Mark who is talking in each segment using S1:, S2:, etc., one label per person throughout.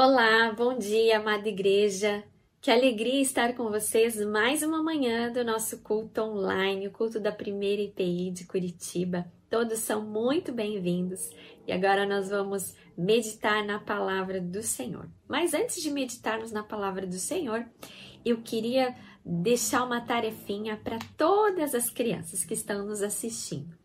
S1: Olá, bom dia, amada igreja. Que alegria estar com vocês mais uma manhã do nosso culto online, o culto da primeira IPI de Curitiba. Todos são muito bem-vindos e agora nós vamos meditar na palavra do Senhor. Mas antes de meditarmos na palavra do Senhor, eu queria deixar uma tarefinha para todas as crianças que estão nos assistindo.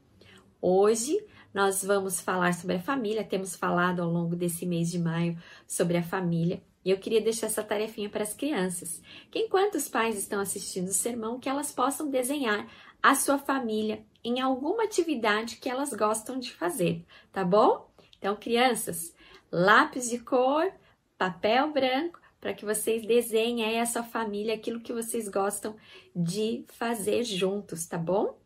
S1: Hoje nós vamos falar sobre a família, temos falado ao longo desse mês de maio sobre a família. E eu queria deixar essa tarefinha para as crianças. Que enquanto os pais estão assistindo o sermão, que elas possam desenhar a sua família em alguma atividade que elas gostam de fazer, tá bom? Então, crianças, lápis de cor, papel branco, para que vocês desenhem aí a sua família, aquilo que vocês gostam de fazer juntos, tá bom?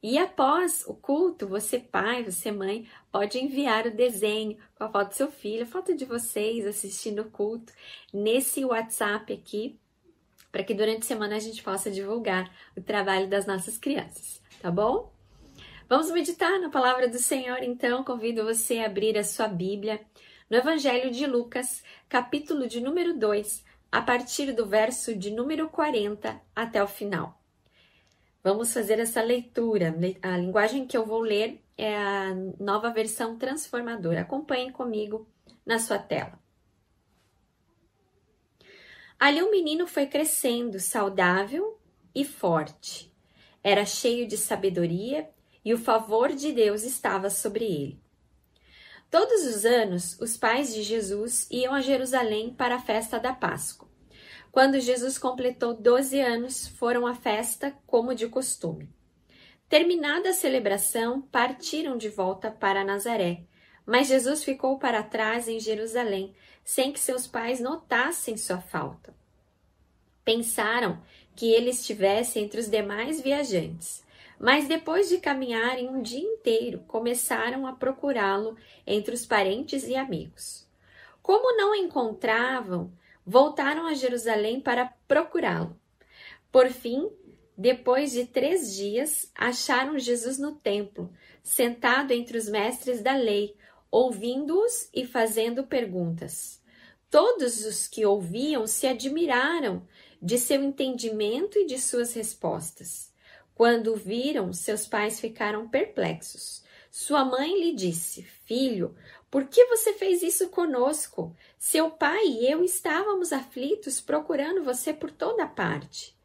S1: E após o culto, você pai, você mãe, pode enviar o desenho com a foto do seu filho, a foto de vocês assistindo o culto nesse WhatsApp aqui, para que durante a semana a gente possa divulgar o trabalho das nossas crianças, tá bom? Vamos meditar na palavra do Senhor, então convido você a abrir a sua Bíblia no Evangelho de Lucas, capítulo de número 2, a partir do verso de número 40 até o final. Vamos fazer essa leitura. A linguagem que eu vou ler é a nova versão transformadora. Acompanhe comigo na sua tela. Ali o menino foi crescendo, saudável e forte. Era cheio de sabedoria e o favor de Deus estava sobre ele. Todos os anos, os pais de Jesus iam a Jerusalém para a festa da Páscoa. Quando Jesus completou 12 anos, foram à festa como de costume. Terminada a celebração, partiram de volta para Nazaré. Mas Jesus ficou para trás em Jerusalém, sem que seus pais notassem sua falta. Pensaram que ele estivesse entre os demais viajantes, mas depois de caminharem um dia inteiro, começaram a procurá-lo entre os parentes e amigos. Como não encontravam, voltaram a Jerusalém para procurá-lo. Por fim, depois de três dias, acharam Jesus no templo, sentado entre os mestres da lei, ouvindo-os e fazendo perguntas. Todos os que ouviam se admiraram de seu entendimento e de suas respostas. Quando o viram, seus pais ficaram perplexos. Sua mãe lhe disse: Filho, por que você fez isso conosco? Seu pai e eu estávamos aflitos procurando você por toda parte.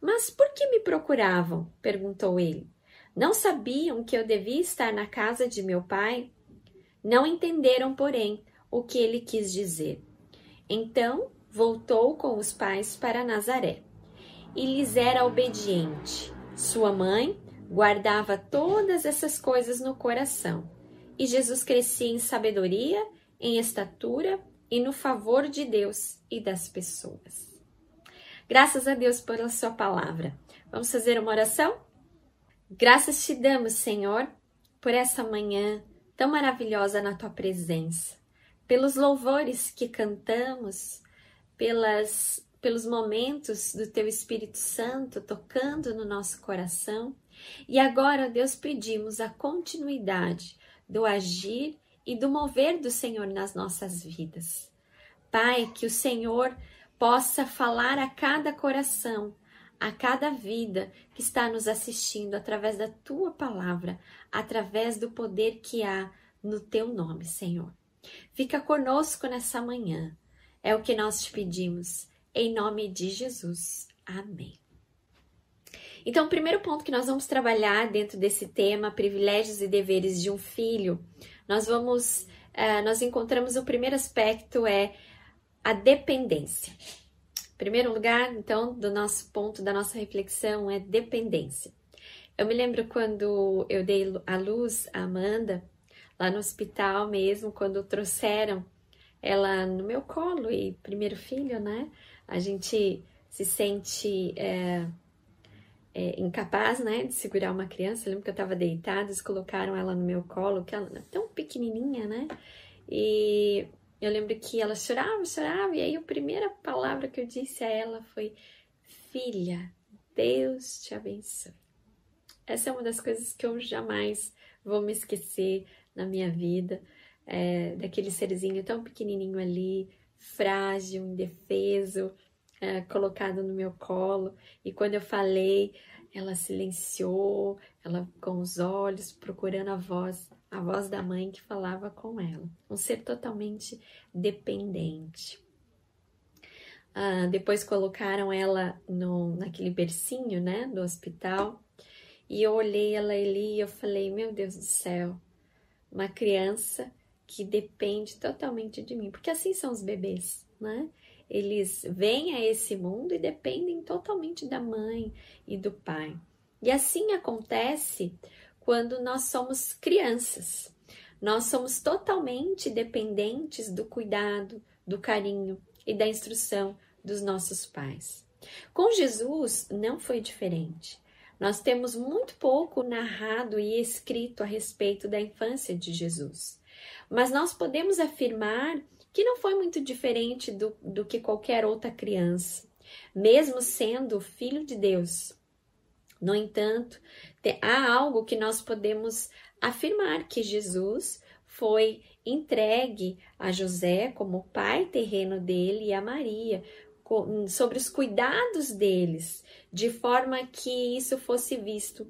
S1: Mas por que me procuravam? perguntou ele. Não sabiam que eu devia estar na casa de meu pai? Não entenderam, porém, o que ele quis dizer. Então voltou com os pais para Nazaré e lhes era obediente. Sua mãe guardava todas essas coisas no coração e Jesus crescia em sabedoria, em estatura e no favor de Deus e das pessoas. Graças a Deus pela Sua palavra. Vamos fazer uma oração? Graças te damos, Senhor, por essa manhã tão maravilhosa na Tua presença, pelos louvores que cantamos, pelas, pelos momentos do Teu Espírito Santo tocando no nosso coração. E agora, Deus, pedimos a continuidade do agir e do mover do Senhor nas nossas vidas. Pai, que o Senhor possa falar a cada coração, a cada vida que está nos assistindo através da tua palavra, através do poder que há no teu nome, Senhor. Fica conosco nessa manhã. É o que nós te pedimos, em nome de Jesus. Amém. Então, o primeiro ponto que nós vamos trabalhar dentro desse tema, privilégios e deveres de um filho, nós vamos, uh, nós encontramos o primeiro aspecto é a dependência. Primeiro lugar, então, do nosso ponto da nossa reflexão é dependência. Eu me lembro quando eu dei a luz a Amanda, lá no hospital mesmo, quando trouxeram ela no meu colo e primeiro filho, né? A gente se sente é, é, incapaz, né, de segurar uma criança. Eu lembro que eu estava deitada, eles colocaram ela no meu colo, que ela era tão pequenininha, né? E eu lembro que ela chorava, chorava, e aí a primeira palavra que eu disse a ela foi: Filha, Deus te abençoe. Essa é uma das coisas que eu jamais vou me esquecer na minha vida. é, daquele serzinho tão pequenininho ali, frágil, indefeso, é, no meu colo. E quando eu falei, ela silenciou, ela com os olhos procurando a voz, a voz da mãe que falava com ela. Um ser totalmente dependente. Ah, depois colocaram ela no, naquele bercinho, né, do hospital. E eu olhei ela ali e eu falei, meu Deus do céu, uma criança que depende totalmente de mim, porque assim são os bebês, né? Eles vêm a esse mundo e dependem totalmente da mãe e do pai. E assim acontece quando nós somos crianças. Nós somos totalmente dependentes do cuidado, do carinho e da instrução dos nossos pais. Com Jesus não foi diferente. Nós temos muito pouco narrado e escrito a respeito da infância de Jesus, mas nós podemos afirmar que não foi muito diferente do, do que qualquer outra criança, mesmo sendo filho de Deus. No entanto, há algo que nós podemos afirmar que Jesus foi entregue a José como pai terreno dele e a Maria sobre os cuidados deles, de forma que isso fosse visto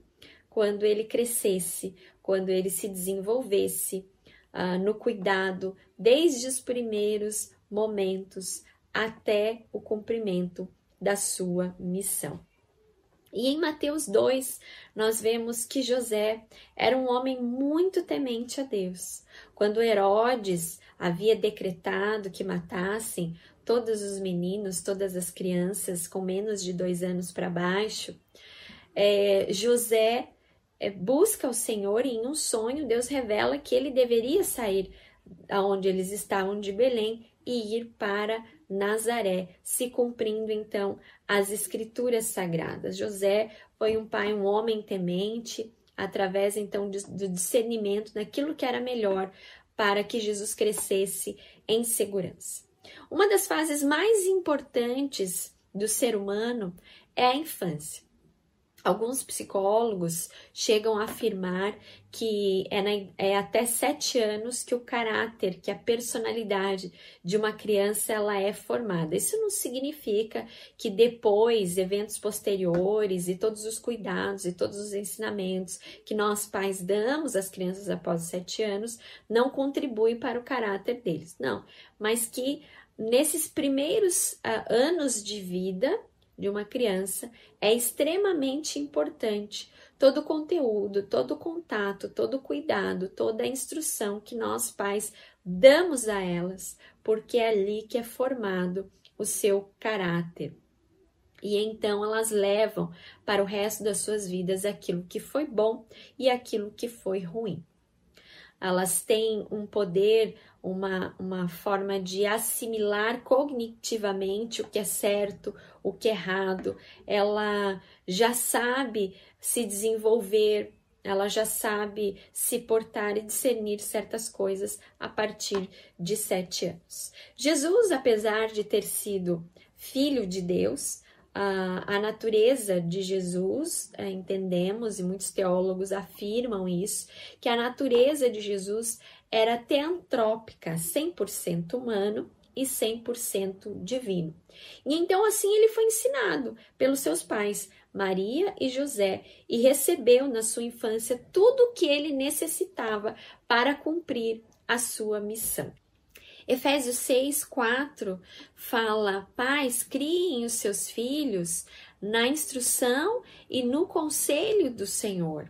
S1: quando ele crescesse, quando ele se desenvolvesse uh, no cuidado, desde os primeiros momentos até o cumprimento da sua missão. E em Mateus 2, nós vemos que José era um homem muito temente a Deus. Quando Herodes havia decretado que matassem todos os meninos, todas as crianças com menos de dois anos para baixo, é, José busca o Senhor e em um sonho Deus revela que ele deveria sair aonde eles estavam de Belém e ir para Nazaré, se cumprindo então as escrituras sagradas. José foi um pai, um homem temente, através então do discernimento daquilo que era melhor para que Jesus crescesse em segurança. Uma das fases mais importantes do ser humano é a infância. Alguns psicólogos chegam a afirmar que é, na, é, até sete anos que o caráter, que a personalidade de uma criança ela é formada. Isso não significa que depois, eventos posteriores e todos os cuidados e todos os ensinamentos que nós pais damos às crianças após sete anos não contribuem para o caráter deles. Não, mas que nesses primeiros uh, anos de vida de uma criança é extremamente importante todo conteúdo, todo contato, todo cuidado, toda a instrução que nós pais damos a elas, porque é ali que é formado o seu caráter. E então elas levam para o resto das suas vidas aquilo que foi bom e aquilo que foi ruim elas têm um poder, uma, uma forma de assimilar cognitivamente o que é certo, o que é errado, ela já sabe se desenvolver, ela já sabe se portar e discernir certas coisas a partir de sete anos. Jesus, apesar de ter sido filho de Deus, a, a natureza de Jesus, é, entendemos, e muitos teólogos afirmam isso, que a natureza de Jesus era teantrópica, 100% humano e 100% divino. E então assim ele foi ensinado pelos seus pais, Maria e José, e recebeu na sua infância tudo o que ele necessitava para cumprir a sua missão. Efésios 6, 4 fala: Pais, criem os seus filhos na instrução e no conselho do Senhor.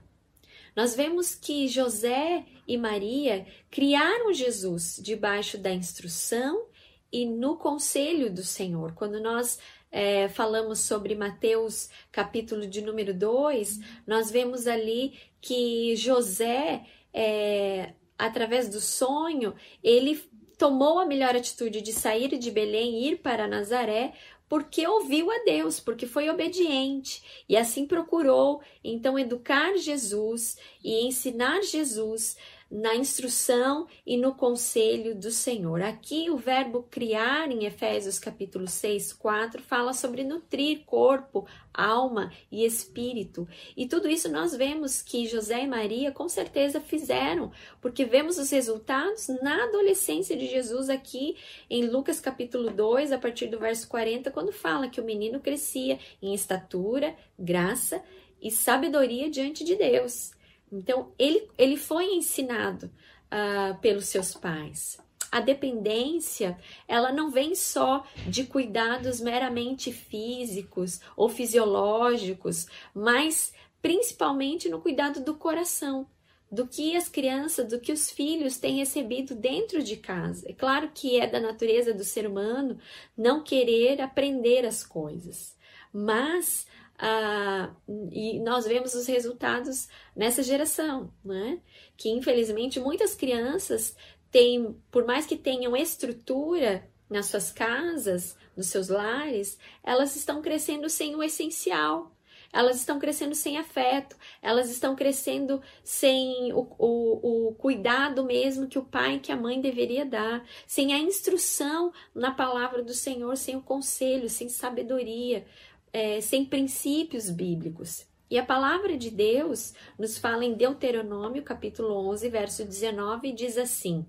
S1: Nós vemos que José e Maria criaram Jesus debaixo da instrução e no conselho do Senhor. Quando nós é, falamos sobre Mateus, capítulo de número 2, nós vemos ali que José, é, através do sonho, ele tomou a melhor atitude de sair de Belém e ir para Nazaré, porque ouviu a Deus, porque foi obediente e assim procurou então educar Jesus e ensinar Jesus na instrução e no conselho do Senhor. Aqui o verbo criar em Efésios capítulo 6, 4 fala sobre nutrir corpo, alma e espírito. E tudo isso nós vemos que José e Maria com certeza fizeram, porque vemos os resultados na adolescência de Jesus aqui em Lucas capítulo 2, a partir do verso 40, quando fala que o menino crescia em estatura, graça e sabedoria diante de Deus. Então, ele, ele foi ensinado uh, pelos seus pais. A dependência, ela não vem só de cuidados meramente físicos ou fisiológicos, mas principalmente no cuidado do coração, do que as crianças, do que os filhos têm recebido dentro de casa. É claro que é da natureza do ser humano não querer aprender as coisas, mas ah, e nós vemos os resultados nessa geração, né? Que infelizmente muitas crianças têm, por mais que tenham estrutura nas suas casas, nos seus lares, elas estão crescendo sem o essencial. Elas estão crescendo sem afeto, elas estão crescendo sem o, o, o cuidado mesmo que o pai e que a mãe deveria dar, sem a instrução na palavra do Senhor, sem o conselho, sem sabedoria é, sem princípios bíblicos. E a palavra de Deus nos fala em Deuteronômio, capítulo 11, verso 19, diz assim: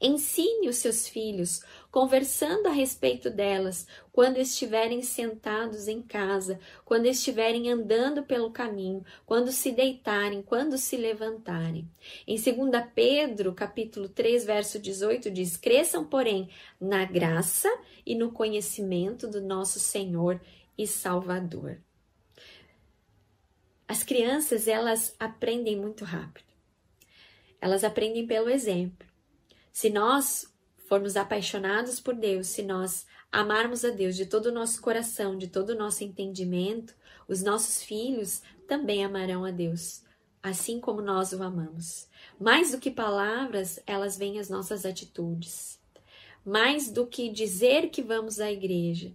S1: Ensine os seus filhos, conversando a respeito delas, quando estiverem sentados em casa, quando estiverem andando pelo caminho, quando se deitarem, quando se levantarem. Em 2 Pedro, capítulo 3, verso 18, diz: Cresçam, porém, na graça e no conhecimento do nosso Senhor e Salvador. As crianças, elas aprendem muito rápido. Elas aprendem pelo exemplo. Se nós formos apaixonados por Deus, se nós amarmos a Deus de todo o nosso coração, de todo o nosso entendimento, os nossos filhos também amarão a Deus, assim como nós o amamos. Mais do que palavras, elas vêm as nossas atitudes mais do que dizer que vamos à igreja,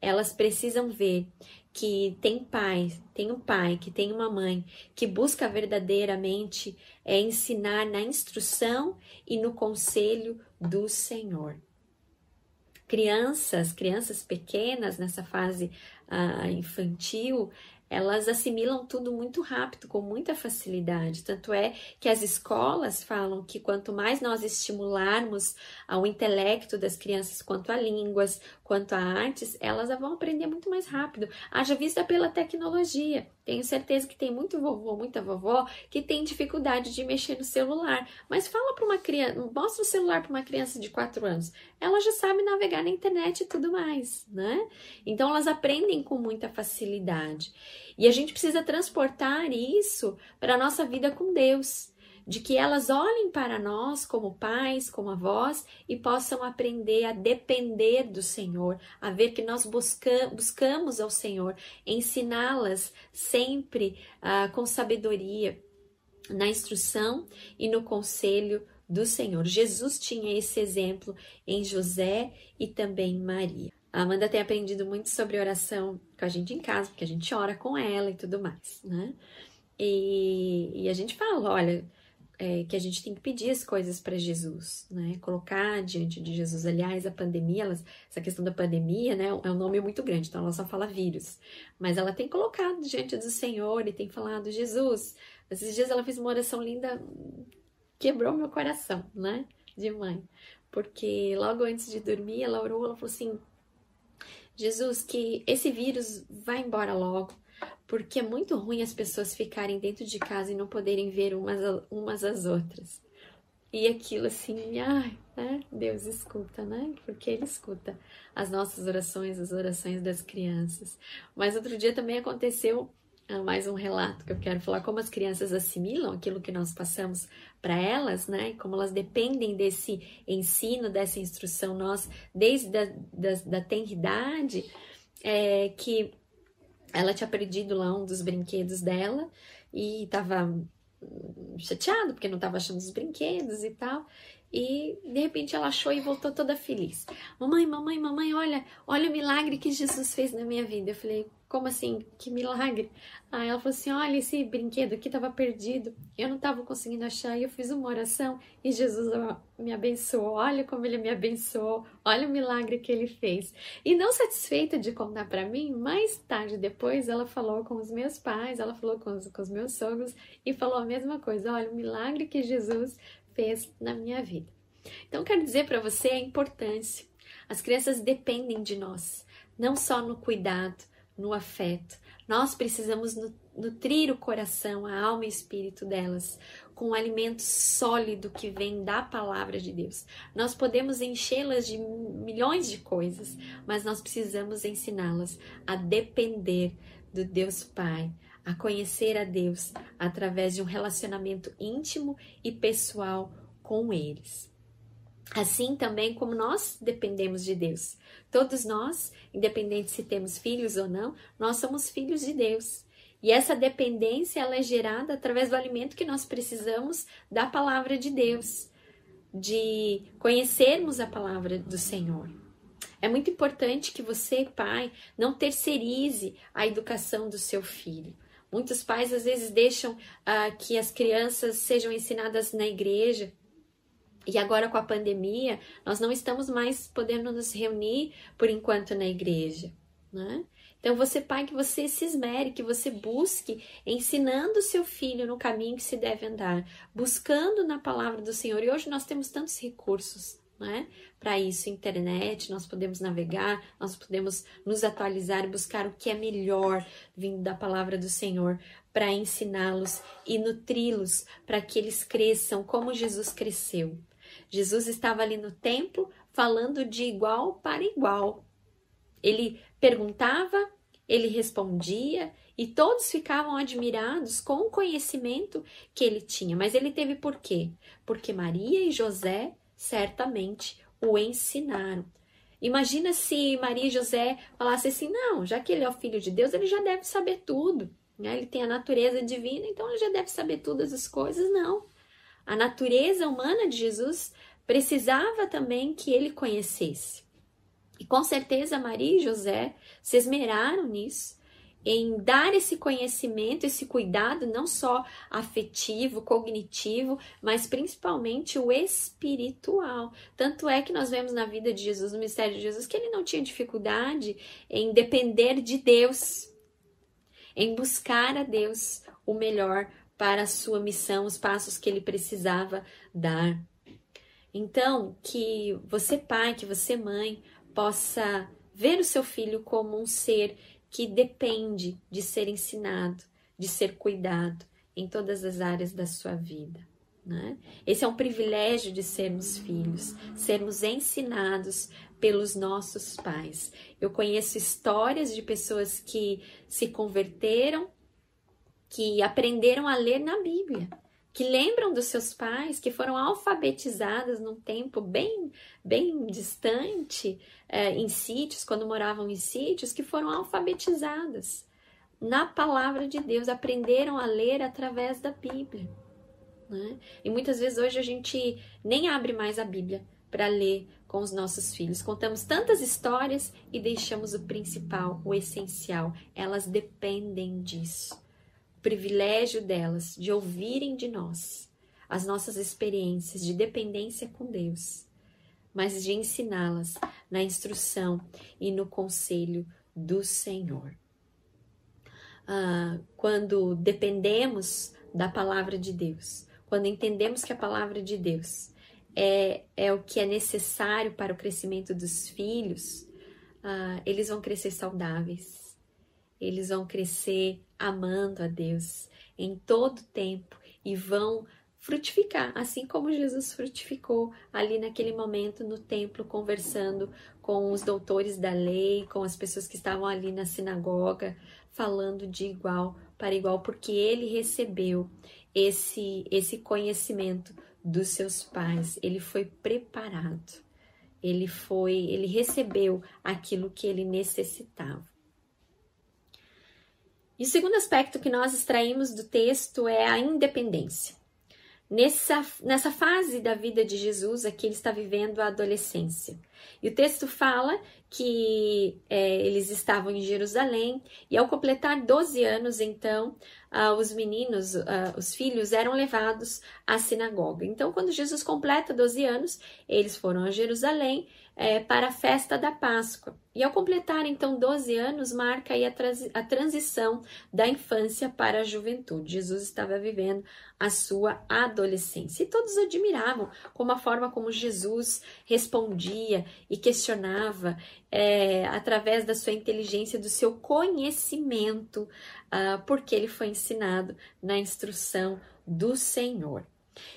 S1: elas precisam ver que tem pai, tem um pai, que tem uma mãe que busca verdadeiramente é ensinar na instrução e no conselho do Senhor. Crianças, crianças pequenas nessa fase uh, infantil, elas assimilam tudo muito rápido, com muita facilidade. Tanto é que as escolas falam que quanto mais nós estimularmos ao intelecto das crianças quanto a línguas, quanto a artes, elas vão aprender muito mais rápido. Haja vista pela tecnologia. Tenho certeza que tem muito vovô, muita vovó que tem dificuldade de mexer no celular. Mas fala para uma criança, mostra o celular para uma criança de 4 anos. Ela já sabe navegar na internet e tudo mais, né? Então elas aprendem com muita facilidade. E a gente precisa transportar isso para a nossa vida com Deus de que elas olhem para nós como pais, como avós e possam aprender a depender do Senhor, a ver que nós busca, buscamos ao Senhor, ensiná-las sempre uh, com sabedoria, na instrução e no conselho do Senhor. Jesus tinha esse exemplo em José e também em Maria. A Amanda tem aprendido muito sobre oração com a gente em casa, porque a gente ora com ela e tudo mais, né? E, e a gente fala, olha, é, que a gente tem que pedir as coisas para Jesus, né? Colocar diante de Jesus. Aliás, a pandemia, essa questão da pandemia, né? É um nome muito grande, então ela só fala vírus. Mas ela tem colocado diante do Senhor e tem falado, Jesus. Esses dias ela fez uma oração linda, quebrou meu coração, né? De mãe. Porque logo antes de dormir, ela orou, ela falou assim: Jesus, que esse vírus vá embora logo porque é muito ruim as pessoas ficarem dentro de casa e não poderem ver umas, umas às outras. E aquilo assim, ai, né? Deus escuta, né? Porque Ele escuta as nossas orações, as orações das crianças. Mas outro dia também aconteceu ah, mais um relato que eu quero falar, como as crianças assimilam aquilo que nós passamos para elas, né? Como elas dependem desse ensino, dessa instrução nós, desde a da, da tenridade, é, que ela tinha perdido lá um dos brinquedos dela e tava chateado porque não tava achando os brinquedos e tal. E de repente ela achou e voltou toda feliz. Mamãe, mamãe, mamãe, olha, olha o milagre que Jesus fez na minha vida. Eu falei, como assim? Que milagre? Aí ela falou assim: olha, esse brinquedo aqui estava perdido, eu não estava conseguindo achar, e eu fiz uma oração e Jesus me abençoou. Olha como ele me abençoou, olha o milagre que ele fez. E não satisfeita de contar para mim, mais tarde depois ela falou com os meus pais, ela falou com os, com os meus sogros e falou a mesma coisa: olha, o milagre que Jesus fez na minha vida. Então, quero dizer para você a importância. As crianças dependem de nós, não só no cuidado, no afeto. Nós precisamos nutrir o coração, a alma e o espírito delas com um alimento sólido que vem da palavra de Deus. Nós podemos enchê-las de milhões de coisas, mas nós precisamos ensiná-las a depender do Deus Pai, a conhecer a Deus através de um relacionamento íntimo e pessoal com eles. Assim também como nós dependemos de Deus. Todos nós, independente se temos filhos ou não, nós somos filhos de Deus. E essa dependência ela é gerada através do alimento que nós precisamos da palavra de Deus, de conhecermos a palavra do Senhor. É muito importante que você, pai, não terceirize a educação do seu filho. Muitos pais às vezes deixam uh, que as crianças sejam ensinadas na igreja, e agora com a pandemia, nós não estamos mais podendo nos reunir por enquanto na igreja, né? Então você pai que você se esmere, que você busque ensinando seu filho no caminho que se deve andar, buscando na palavra do Senhor. E hoje nós temos tantos recursos, né? Para isso, internet, nós podemos navegar, nós podemos nos atualizar e buscar o que é melhor vindo da palavra do Senhor para ensiná-los e nutri-los para que eles cresçam como Jesus cresceu. Jesus estava ali no templo falando de igual para igual. Ele perguntava, ele respondia e todos ficavam admirados com o conhecimento que ele tinha. Mas ele teve por quê? Porque Maria e José certamente o ensinaram. Imagina se Maria e José falassem assim: não, já que ele é o filho de Deus, ele já deve saber tudo. Né? Ele tem a natureza divina, então ele já deve saber todas as coisas. Não. A natureza humana de Jesus precisava também que ele conhecesse. E com certeza Maria e José se esmeraram nisso, em dar esse conhecimento, esse cuidado, não só afetivo, cognitivo, mas principalmente o espiritual. Tanto é que nós vemos na vida de Jesus, no mistério de Jesus, que ele não tinha dificuldade em depender de Deus, em buscar a Deus o melhor para a sua missão, os passos que ele precisava dar. Então, que você, pai, que você, mãe, possa ver o seu filho como um ser que depende de ser ensinado, de ser cuidado em todas as áreas da sua vida. Né? Esse é um privilégio de sermos filhos, sermos ensinados pelos nossos pais. Eu conheço histórias de pessoas que se converteram que aprenderam a ler na Bíblia, que lembram dos seus pais, que foram alfabetizadas num tempo bem, bem distante, é, em sítios, quando moravam em sítios, que foram alfabetizadas na palavra de Deus, aprenderam a ler através da Bíblia. Né? E muitas vezes hoje a gente nem abre mais a Bíblia para ler com os nossos filhos. Contamos tantas histórias e deixamos o principal, o essencial. Elas dependem disso privilégio delas de ouvirem de nós as nossas experiências de dependência com Deus, mas de ensiná-las na instrução e no conselho do Senhor. Ah, quando dependemos da palavra de Deus, quando entendemos que a palavra de Deus é, é o que é necessário para o crescimento dos filhos, ah, eles vão crescer saudáveis, eles vão crescer amando a Deus em todo tempo e vão frutificar, assim como Jesus frutificou ali naquele momento no templo, conversando com os doutores da lei, com as pessoas que estavam ali na sinagoga, falando de igual para igual, porque ele recebeu esse, esse conhecimento dos seus pais, ele foi preparado, ele foi, ele recebeu aquilo que ele necessitava. E o segundo aspecto que nós extraímos do texto é a independência. Nessa, nessa fase da vida de Jesus, aqui ele está vivendo a adolescência. E o texto fala que é, eles estavam em Jerusalém e ao completar 12 anos, então, ah, os meninos, ah, os filhos, eram levados à sinagoga. Então, quando Jesus completa 12 anos, eles foram a Jerusalém é, para a festa da Páscoa. E ao completar então 12 anos, marca aí a, a transição da infância para a juventude. Jesus estava vivendo a sua adolescência. E todos admiravam como a forma como Jesus respondia e questionava é, através da sua inteligência, do seu conhecimento, uh, porque ele foi ensinado na instrução do Senhor.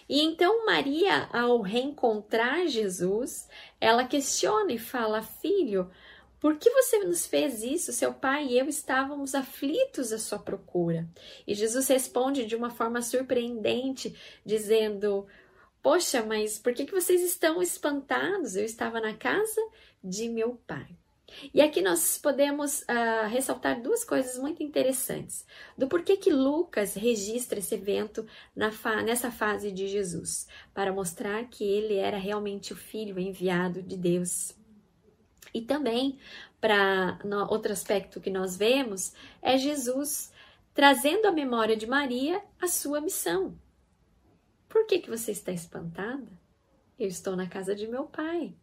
S1: E então Maria, ao reencontrar Jesus, ela questiona e fala: Filho, por que você nos fez isso? Seu pai e eu estávamos aflitos à sua procura. E Jesus responde de uma forma surpreendente, dizendo: Poxa, mas por que, que vocês estão espantados? Eu estava na casa de meu pai. E aqui nós podemos uh, ressaltar duas coisas muito interessantes do porquê que Lucas registra esse evento fa nessa fase de Jesus, para mostrar que ele era realmente o filho enviado de Deus. E também, para outro aspecto que nós vemos, é Jesus trazendo à memória de Maria a sua missão. Por que, que você está espantada? Eu estou na casa de meu pai.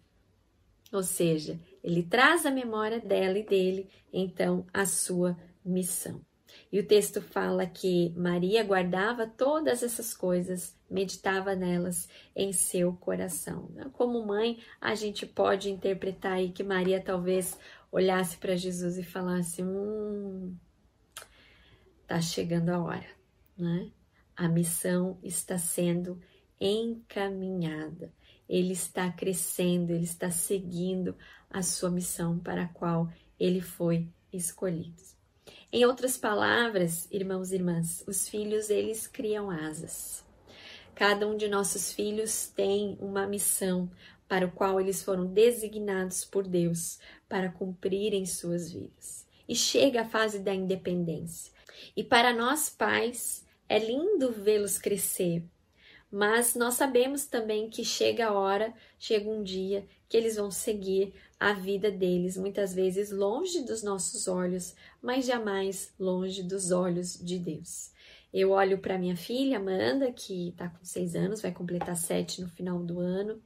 S1: Ou seja, ele traz a memória dela e dele, então, a sua missão. E o texto fala que Maria guardava todas essas coisas, meditava nelas em seu coração. Como mãe, a gente pode interpretar aí que Maria talvez olhasse para Jesus e falasse: Hum, tá chegando a hora, né? A missão está sendo encaminhada ele está crescendo, ele está seguindo a sua missão para a qual ele foi escolhido. Em outras palavras, irmãos e irmãs, os filhos eles criam asas. Cada um de nossos filhos tem uma missão para o qual eles foram designados por Deus para cumprirem suas vidas. E chega a fase da independência. E para nós pais, é lindo vê-los crescer, mas nós sabemos também que chega a hora, chega um dia que eles vão seguir a vida deles, muitas vezes longe dos nossos olhos, mas jamais longe dos olhos de Deus. Eu olho para minha filha Amanda, que está com seis anos, vai completar sete no final do ano,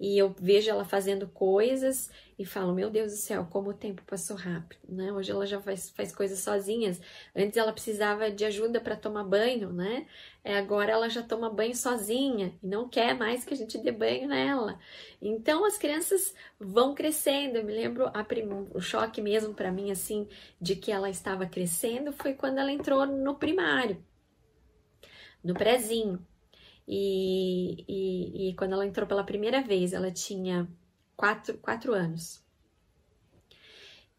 S1: e eu vejo ela fazendo coisas e falo, meu Deus do céu, como o tempo passou rápido, né? Hoje ela já faz, faz coisas sozinhas. Antes ela precisava de ajuda para tomar banho, né? É, agora ela já toma banho sozinha e não quer mais que a gente dê banho nela. Então as crianças vão crescendo. Eu me lembro prim... o choque mesmo para mim assim de que ela estava crescendo foi quando ela entrou no primário, no prezinho. E, e, e, quando ela entrou pela primeira vez, ela tinha quatro, quatro anos.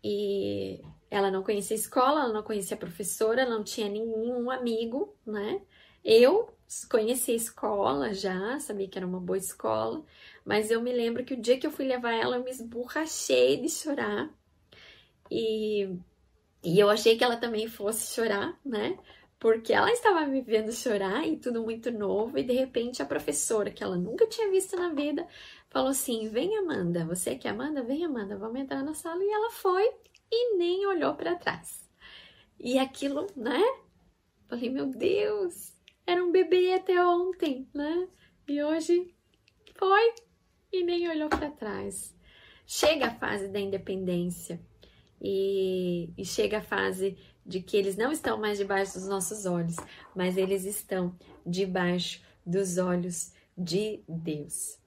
S1: E ela não conhecia a escola, ela não conhecia a professora, ela não tinha nenhum amigo, né? Eu conhecia a escola já, sabia que era uma boa escola, mas eu me lembro que o dia que eu fui levar ela, eu me esborrachei de chorar. E, e eu achei que ela também fosse chorar, né? Porque ela estava me vendo chorar e tudo muito novo, e de repente a professora, que ela nunca tinha visto na vida, falou assim: Vem, Amanda, você que é Amanda? Vem, Amanda, vamos entrar na sala. E ela foi e nem olhou para trás. E aquilo, né? Falei: Meu Deus, era um bebê até ontem, né? E hoje foi e nem olhou para trás. Chega a fase da independência e, e chega a fase de que eles não estão mais debaixo dos nossos olhos, mas eles estão debaixo dos olhos de Deus.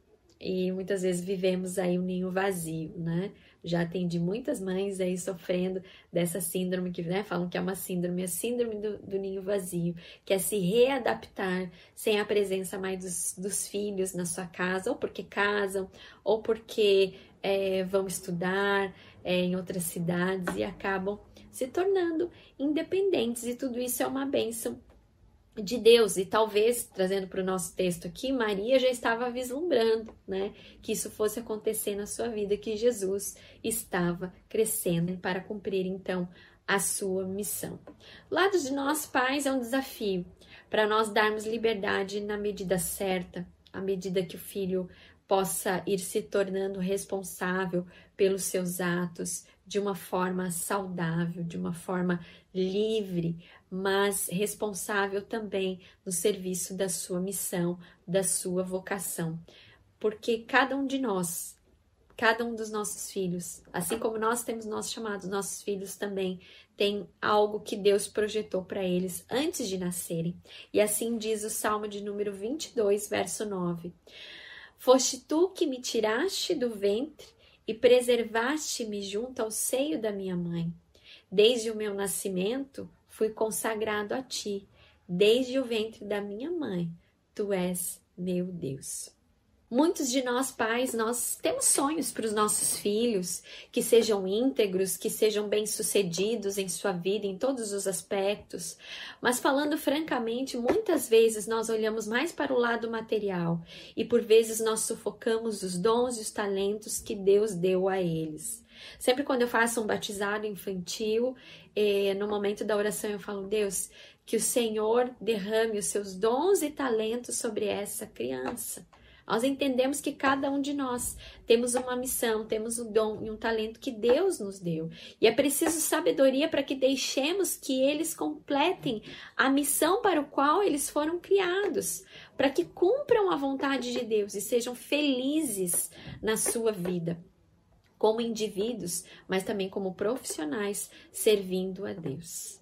S1: E muitas vezes vivemos aí um ninho vazio, né? Já atendi muitas mães aí sofrendo dessa síndrome que né, falam que é uma síndrome, a síndrome do, do ninho vazio, que é se readaptar sem a presença mais dos, dos filhos na sua casa, ou porque casam, ou porque é, vão estudar é, em outras cidades e acabam se tornando independentes, e tudo isso é uma bênção de Deus. E talvez, trazendo para o nosso texto aqui, Maria já estava vislumbrando, né, que isso fosse acontecer na sua vida, que Jesus estava crescendo para cumprir então a sua missão. Lado de nós pais é um desafio para nós darmos liberdade na medida certa, à medida que o filho possa ir se tornando responsável pelos seus atos de uma forma saudável, de uma forma livre, mas responsável também no serviço da sua missão, da sua vocação. Porque cada um de nós, cada um dos nossos filhos, assim como nós temos nossos chamados, nossos filhos também têm algo que Deus projetou para eles antes de nascerem. E assim diz o Salmo de número 22, verso 9. Foste tu que me tiraste do ventre e preservaste-me junto ao seio da minha mãe. Desde o meu nascimento fui consagrado a ti, desde o ventre da minha mãe. Tu és meu Deus. Muitos de nós pais, nós temos sonhos para os nossos filhos, que sejam íntegros, que sejam bem-sucedidos em sua vida em todos os aspectos. Mas falando francamente, muitas vezes nós olhamos mais para o lado material e por vezes nós sufocamos os dons e os talentos que Deus deu a eles. Sempre quando eu faço um batizado infantil, eh, no momento da oração eu falo, Deus, que o Senhor derrame os seus dons e talentos sobre essa criança. Nós entendemos que cada um de nós temos uma missão, temos um dom e um talento que Deus nos deu. E é preciso sabedoria para que deixemos que eles completem a missão para o qual eles foram criados, para que cumpram a vontade de Deus e sejam felizes na sua vida, como indivíduos, mas também como profissionais servindo a Deus.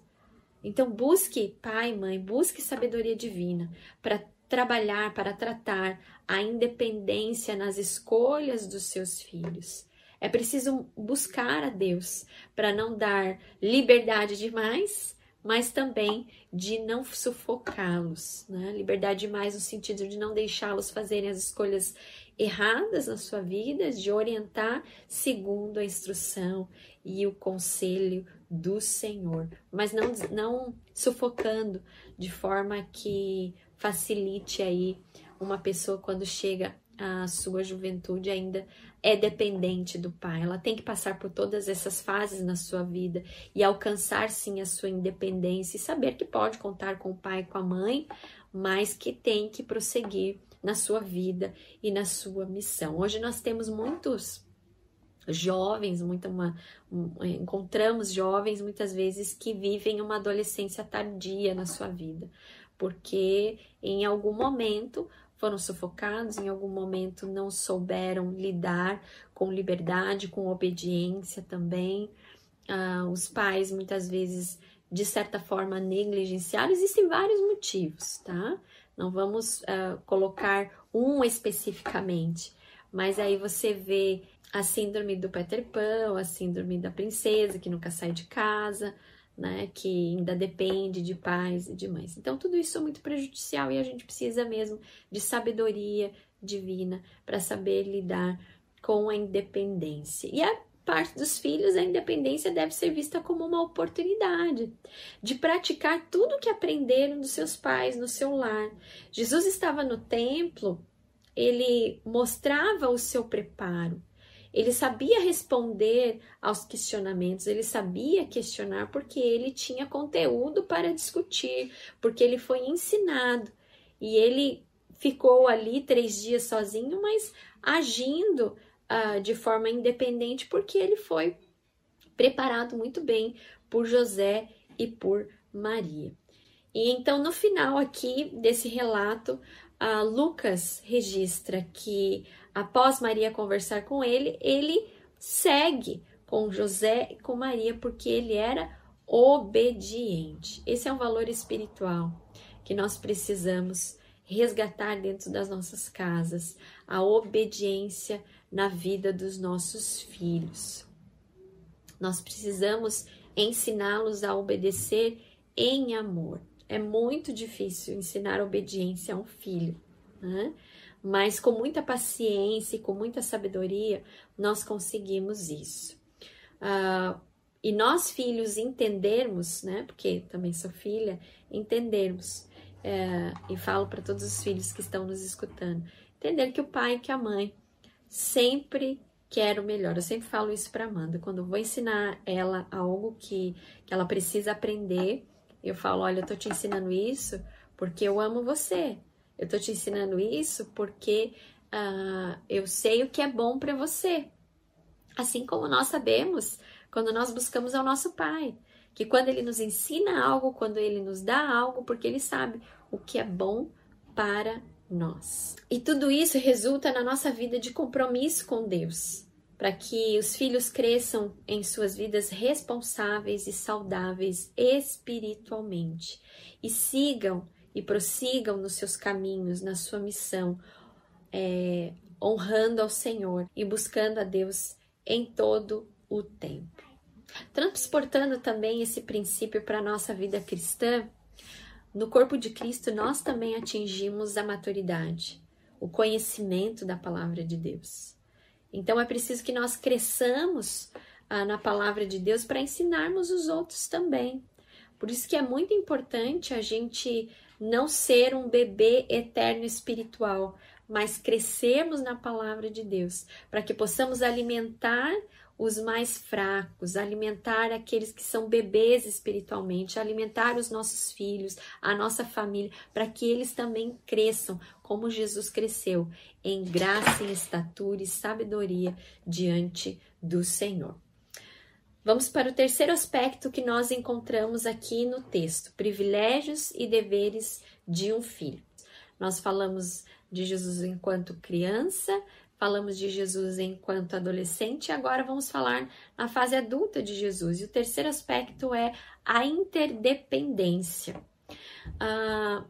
S1: Então busque, pai, mãe, busque sabedoria divina para trabalhar para tratar a independência nas escolhas dos seus filhos. É preciso buscar a Deus para não dar liberdade demais, mas também de não sufocá-los, né? Liberdade demais no sentido de não deixá-los fazerem as escolhas erradas na sua vida, de orientar segundo a instrução e o conselho do Senhor, mas não, não sufocando de forma que facilite aí uma pessoa quando chega à sua juventude ainda é dependente do pai. Ela tem que passar por todas essas fases na sua vida e alcançar sim a sua independência e saber que pode contar com o pai e com a mãe, mas que tem que prosseguir na sua vida e na sua missão. Hoje nós temos muitos jovens, muita uma, um, encontramos jovens muitas vezes que vivem uma adolescência tardia na sua vida, porque em algum momento foram sufocados, em algum momento não souberam lidar com liberdade, com obediência também. Ah, os pais muitas vezes, de certa forma, negligenciaram. Existem vários motivos, tá? Não vamos ah, colocar um especificamente, mas aí você vê a síndrome do Peter Pan, a síndrome da princesa que nunca sai de casa, né, que ainda depende de pais e de mães. Então, tudo isso é muito prejudicial e a gente precisa mesmo de sabedoria divina para saber lidar com a independência. E a parte dos filhos, a independência deve ser vista como uma oportunidade de praticar tudo o que aprenderam dos seus pais no seu lar. Jesus estava no templo, ele mostrava o seu preparo, ele sabia responder aos questionamentos, ele sabia questionar porque ele tinha conteúdo para discutir, porque ele foi ensinado e ele ficou ali três dias sozinho, mas agindo uh, de forma independente porque ele foi preparado muito bem por José e por Maria. E então, no final aqui desse relato, Lucas registra que após Maria conversar com ele, ele segue com José e com Maria porque ele era obediente. Esse é um valor espiritual que nós precisamos resgatar dentro das nossas casas, a obediência na vida dos nossos filhos. Nós precisamos ensiná-los a obedecer em amor. É muito difícil ensinar obediência a um filho, né? mas com muita paciência e com muita sabedoria nós conseguimos isso. Uh, e nós, filhos, entendermos, né? Porque também sou filha, entendermos, é, e falo para todos os filhos que estão nos escutando, entender que o pai e que a mãe sempre quer o melhor. Eu sempre falo isso para Amanda. Quando eu vou ensinar ela algo que, que ela precisa aprender, eu falo: olha, eu tô te ensinando isso porque eu amo você. Eu tô te ensinando isso porque uh, eu sei o que é bom para você. Assim como nós sabemos quando nós buscamos ao nosso Pai, que quando Ele nos ensina algo, quando Ele nos dá algo, porque Ele sabe o que é bom para nós. E tudo isso resulta na nossa vida de compromisso com Deus, para que os filhos cresçam em suas vidas responsáveis e saudáveis espiritualmente e sigam e prossigam nos seus caminhos, na sua missão, é, honrando ao Senhor e buscando a Deus em todo o tempo. Transportando também esse princípio para a nossa vida cristã, no corpo de Cristo nós também atingimos a maturidade, o conhecimento da palavra de Deus. Então é preciso que nós cresçamos ah, na palavra de Deus para ensinarmos os outros também. Por isso que é muito importante a gente não ser um bebê eterno espiritual, mas crescermos na palavra de Deus, para que possamos alimentar os mais fracos, alimentar aqueles que são bebês espiritualmente, alimentar os nossos filhos, a nossa família, para que eles também cresçam como Jesus cresceu, em graça, em estatura e sabedoria diante do Senhor. Vamos para o terceiro aspecto que nós encontramos aqui no texto: privilégios e deveres de um filho. Nós falamos de Jesus enquanto criança, falamos de Jesus enquanto adolescente e agora vamos falar na fase adulta de Jesus. E o terceiro aspecto é a interdependência. Ah,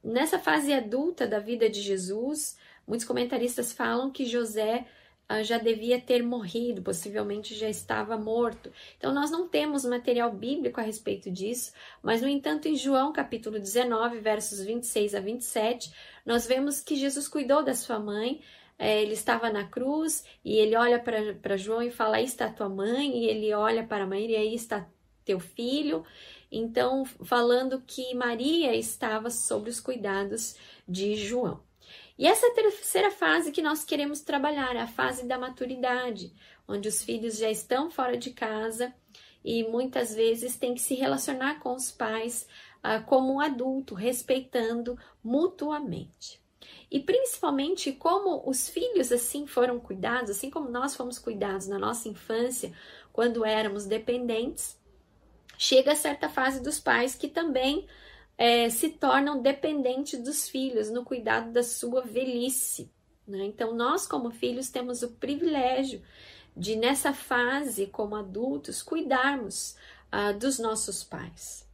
S1: nessa fase adulta da vida de Jesus, muitos comentaristas falam que José ah, já devia ter morrido, possivelmente já estava morto. Então, nós não temos material bíblico a respeito disso, mas, no entanto, em João capítulo 19, versos 26 a 27, nós vemos que Jesus cuidou da sua mãe, é, ele estava na cruz e ele olha para João e fala: Aí está tua mãe, e ele olha para Maria e aí está teu filho. Então, falando que Maria estava sob os cuidados de João. E essa é a terceira fase que nós queremos trabalhar, a fase da maturidade, onde os filhos já estão fora de casa e muitas vezes têm que se relacionar com os pais uh, como um adulto, respeitando mutuamente. E principalmente como os filhos assim foram cuidados, assim como nós fomos cuidados na nossa infância, quando éramos dependentes, chega a certa fase dos pais que também é, se tornam dependentes dos filhos no cuidado da sua velhice. Né? Então, nós, como filhos, temos o privilégio de, nessa fase, como adultos, cuidarmos uh, dos nossos pais.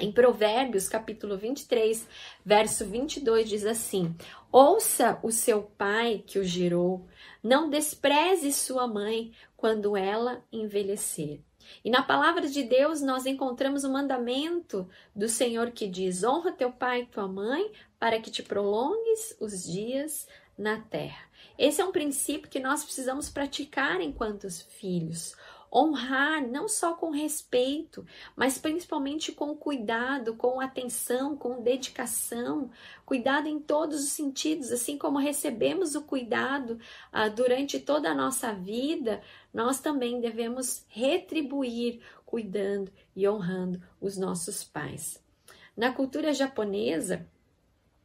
S1: Em Provérbios, capítulo 23, verso 22, diz assim: Ouça o seu pai que o gerou, não despreze sua mãe quando ela envelhecer. E na palavra de Deus nós encontramos o mandamento do Senhor que diz: Honra teu pai e tua mãe, para que te prolongues os dias na terra. Esse é um princípio que nós precisamos praticar enquanto filhos honrar não só com respeito, mas principalmente com cuidado, com atenção, com dedicação, cuidado em todos os sentidos, assim como recebemos o cuidado ah, durante toda a nossa vida, nós também devemos retribuir cuidando e honrando os nossos pais. Na cultura japonesa,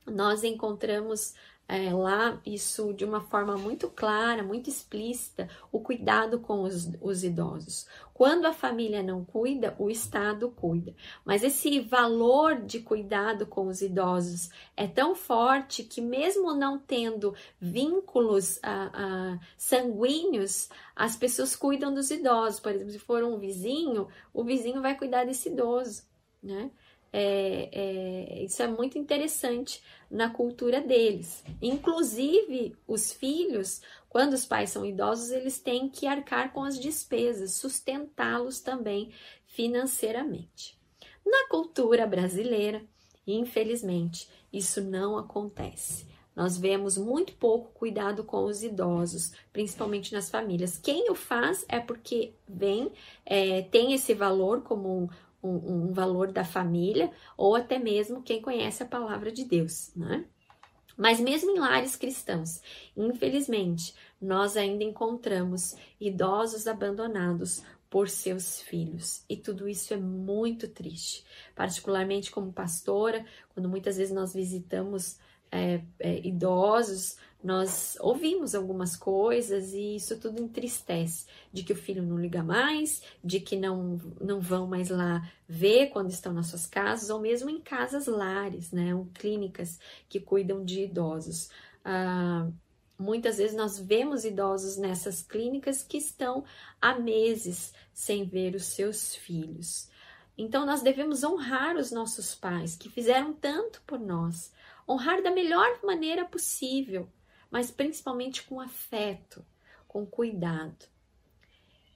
S1: nós encontramos é, lá isso de uma forma muito clara, muito explícita, o cuidado com os, os, idosos. Quando a família não cuida, o Estado cuida. Mas esse valor de cuidado com os idosos é tão forte que, mesmo não tendo vínculos ah, ah, sanguíneos, as pessoas cuidam dos idosos. Por exemplo, se for um vizinho, o vizinho vai cuidar desse idoso, né? É, é, isso é muito interessante na cultura deles. Inclusive, os filhos, quando os pais são idosos, eles têm que arcar com as despesas, sustentá-los também financeiramente. Na cultura brasileira, infelizmente, isso não acontece. Nós vemos muito pouco cuidado com os idosos, principalmente nas famílias. Quem o faz é porque vem, é, tem esse valor como um, um valor da família ou até mesmo quem conhece a palavra de Deus, né? Mas mesmo em lares cristãos, infelizmente, nós ainda encontramos idosos abandonados por seus filhos. E tudo isso é muito triste, particularmente como pastora, quando muitas vezes nós visitamos é, é, idosos nós ouvimos algumas coisas e isso tudo entristece, de que o filho não liga mais, de que não, não vão mais lá ver quando estão nas suas casas, ou mesmo em casas lares, né, ou clínicas que cuidam de idosos. Ah, muitas vezes nós vemos idosos nessas clínicas que estão há meses sem ver os seus filhos. Então nós devemos honrar os nossos pais que fizeram tanto por nós, honrar da melhor maneira possível mas principalmente com afeto, com cuidado.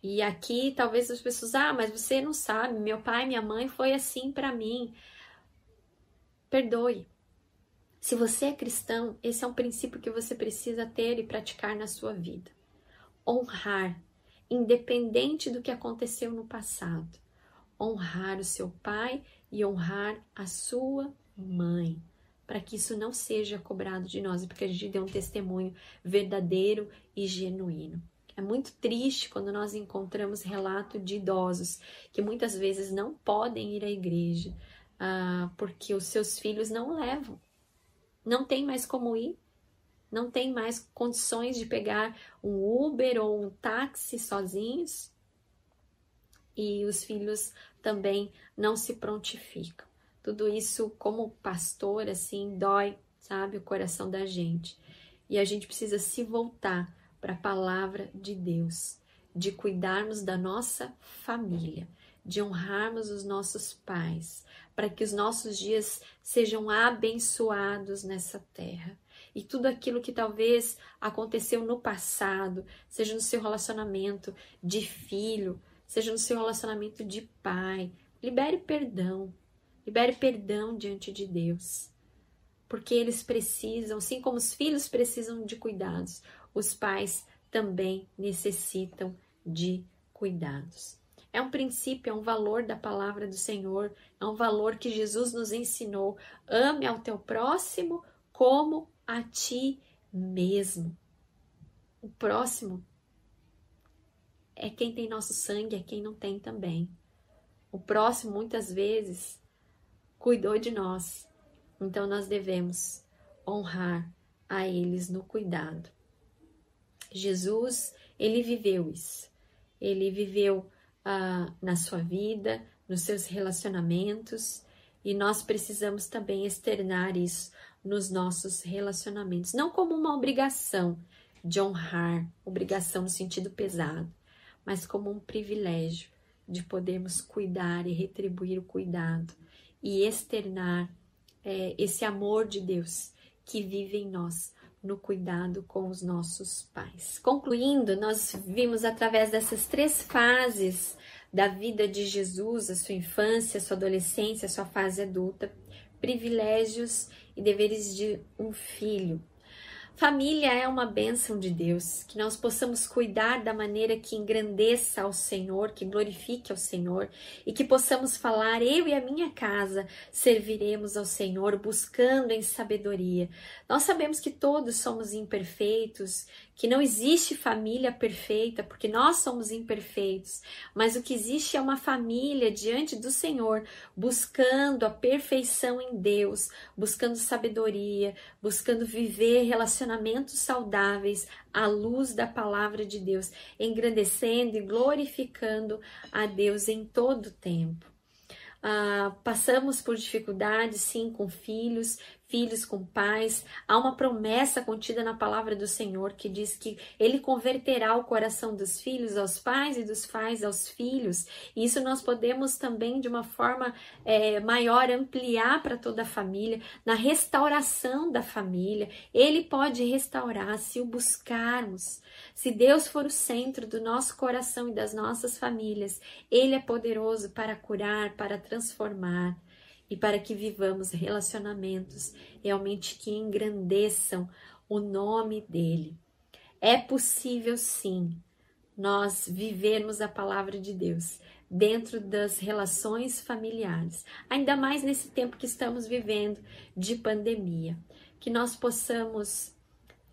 S1: E aqui talvez as pessoas, ah, mas você não sabe, meu pai, minha mãe foi assim para mim. Perdoe. Se você é cristão, esse é um princípio que você precisa ter e praticar na sua vida. Honrar, independente do que aconteceu no passado. Honrar o seu pai e honrar a sua mãe para que isso não seja cobrado de nós porque a gente dê um testemunho verdadeiro e genuíno. É muito triste quando nós encontramos relato de idosos que muitas vezes não podem ir à igreja ah, porque os seus filhos não levam, não tem mais como ir, não tem mais condições de pegar um Uber ou um táxi sozinhos e os filhos também não se prontificam. Tudo isso, como pastor, assim, dói, sabe, o coração da gente. E a gente precisa se voltar para a palavra de Deus, de cuidarmos da nossa família, de honrarmos os nossos pais, para que os nossos dias sejam abençoados nessa terra. E tudo aquilo que talvez aconteceu no passado, seja no seu relacionamento de filho, seja no seu relacionamento de pai, libere perdão, Libere perdão diante de Deus. Porque eles precisam, assim como os filhos precisam de cuidados, os pais também necessitam de cuidados. É um princípio, é um valor da palavra do Senhor, é um valor que Jesus nos ensinou. Ame ao teu próximo como a ti mesmo. O próximo é quem tem nosso sangue, é quem não tem também. O próximo, muitas vezes, cuidou de nós, então nós devemos honrar a eles no cuidado. Jesus, ele viveu isso. Ele viveu ah, na sua vida, nos seus relacionamentos, e nós precisamos também externar isso nos nossos relacionamentos, não como uma obrigação de honrar, obrigação no sentido pesado, mas como um privilégio de podermos cuidar e retribuir o cuidado e externar é, esse amor de Deus que vive em nós no cuidado com os nossos pais. Concluindo, nós vimos através dessas três fases da vida de Jesus, a sua infância, a sua adolescência, a sua fase adulta, privilégios e deveres de um filho. Família é uma bênção de Deus, que nós possamos cuidar da maneira que engrandeça ao Senhor, que glorifique ao Senhor e que possamos falar, eu e a minha casa serviremos ao Senhor buscando em sabedoria. Nós sabemos que todos somos imperfeitos, que não existe família perfeita, porque nós somos imperfeitos, mas o que existe é uma família diante do Senhor, buscando a perfeição em Deus, buscando sabedoria, buscando viver relacionamentos saudáveis à luz da palavra de Deus, engrandecendo e glorificando a Deus em todo o tempo. Ah, passamos por dificuldades, sim, com filhos, filhos com pais. Há uma promessa contida na palavra do Senhor que diz que ele converterá o coração dos filhos aos pais e dos pais aos filhos. Isso nós podemos também, de uma forma é, maior, ampliar para toda a família, na restauração da família. Ele pode restaurar se o buscarmos. Se Deus for o centro do nosso coração e das nossas famílias, Ele é poderoso para curar, para transformar e para que vivamos relacionamentos realmente que engrandeçam o nome dele. É possível sim nós vivermos a palavra de Deus dentro das relações familiares, ainda mais nesse tempo que estamos vivendo de pandemia, que nós possamos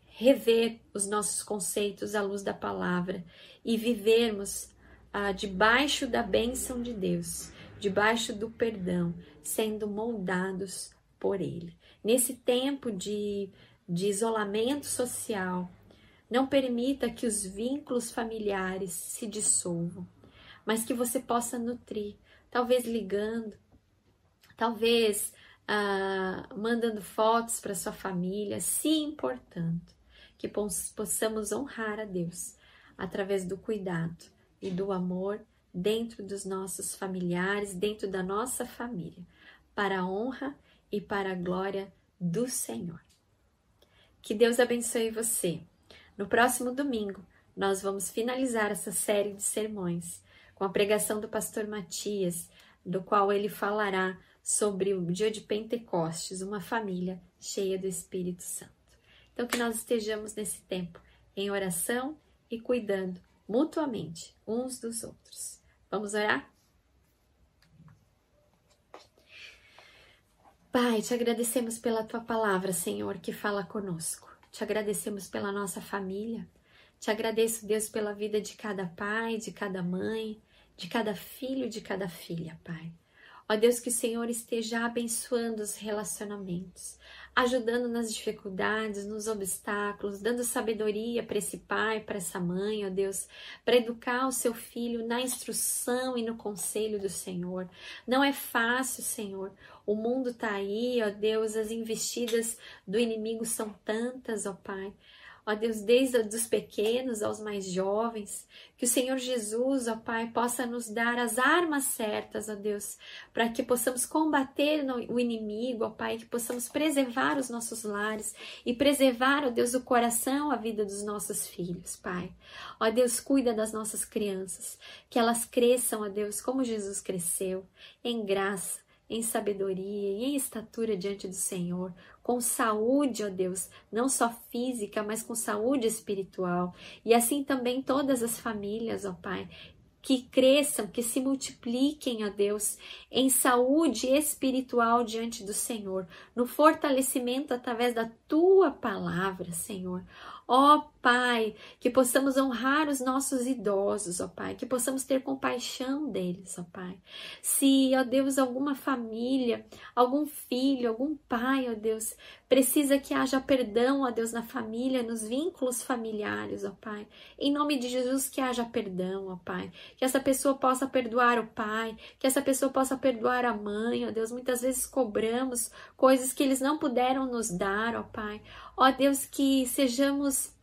S1: rever os nossos conceitos à luz da palavra e vivermos ah, debaixo da bênção de Deus, debaixo do perdão, sendo moldados por Ele. Nesse tempo de de isolamento social. Não permita que os vínculos familiares se dissolvam, mas que você possa nutrir, talvez ligando, talvez ah, mandando fotos para sua família, se importando, que possamos honrar a Deus através do cuidado e do amor dentro dos nossos familiares, dentro da nossa família, para a honra e para a glória do Senhor. Que Deus abençoe você. No próximo domingo, nós vamos finalizar essa série de sermões com a pregação do pastor Matias, do qual ele falará sobre o dia de Pentecostes, uma família cheia do Espírito Santo. Então, que nós estejamos nesse tempo em oração e cuidando mutuamente uns dos outros. Vamos orar? Pai, te agradecemos pela tua palavra, Senhor, que fala conosco. Te agradecemos pela nossa família. Te agradeço, Deus, pela vida de cada pai, de cada mãe, de cada filho, de cada filha, Pai. Ó Deus, que o Senhor esteja abençoando os relacionamentos, ajudando nas dificuldades, nos obstáculos, dando sabedoria para esse pai, para essa mãe, ó Deus, para educar o seu filho na instrução e no conselho do Senhor. Não é fácil, Senhor. O mundo está aí, ó Deus, as investidas do inimigo são tantas, ó Pai ó Deus, desde os pequenos aos mais jovens, que o Senhor Jesus, ó Pai, possa nos dar as armas certas, ó Deus, para que possamos combater o inimigo, ó Pai, que possamos preservar os nossos lares e preservar, ó Deus, o coração, a vida dos nossos filhos, Pai. Ó Deus, cuida das nossas crianças, que elas cresçam, ó Deus, como Jesus cresceu, em graça, em sabedoria e em estatura diante do Senhor, com saúde, ó Deus, não só física, mas com saúde espiritual. E assim também todas as famílias, ó Pai, que cresçam, que se multipliquem, ó Deus, em saúde espiritual diante do Senhor, no fortalecimento através da tua palavra, Senhor. Ó Pai, que possamos honrar os nossos idosos, ó Pai, que possamos ter compaixão deles, ó Pai. Se, ó Deus, alguma família, algum filho, algum pai, ó Deus, precisa que haja perdão, ó Deus, na família, nos vínculos familiares, ó Pai. Em nome de Jesus, que haja perdão, ó Pai. Que essa pessoa possa perdoar o pai, que essa pessoa possa perdoar a mãe, ó Deus. Muitas vezes cobramos coisas que eles não puderam nos dar, ó Pai. Ó Deus, que sejamos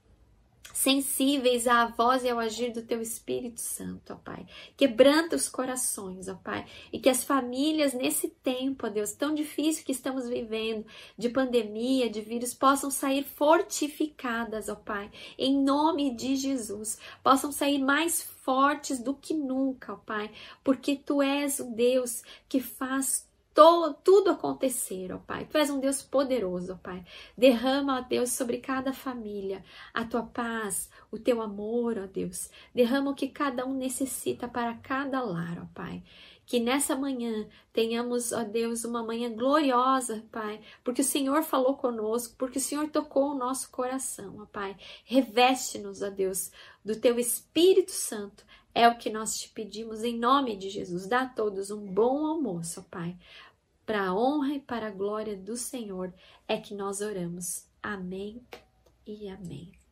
S1: sensíveis à voz e ao agir do teu Espírito Santo, ó Pai. Quebranta os corações, ó Pai, e que as famílias nesse tempo, ó Deus, tão difícil que estamos vivendo, de pandemia, de vírus, possam sair fortificadas, ó Pai, em nome de Jesus, possam sair mais fortes do que nunca, ó Pai, porque tu és o Deus que faz tudo acontecer, ó Pai. Tu és um Deus poderoso, ó Pai. Derrama, ó Deus, sobre cada família a tua paz, o teu amor, ó Deus. Derrama o que cada um necessita para cada lar, ó Pai. Que nessa manhã tenhamos, ó Deus, uma manhã gloriosa, Pai, porque o Senhor falou conosco, porque o Senhor tocou o nosso coração, ó Pai. Reveste-nos, ó Deus, do teu Espírito Santo é o que nós te pedimos em nome de Jesus. Dá a todos um bom almoço, Pai. Para a honra e para a glória do Senhor é que nós oramos. Amém e amém.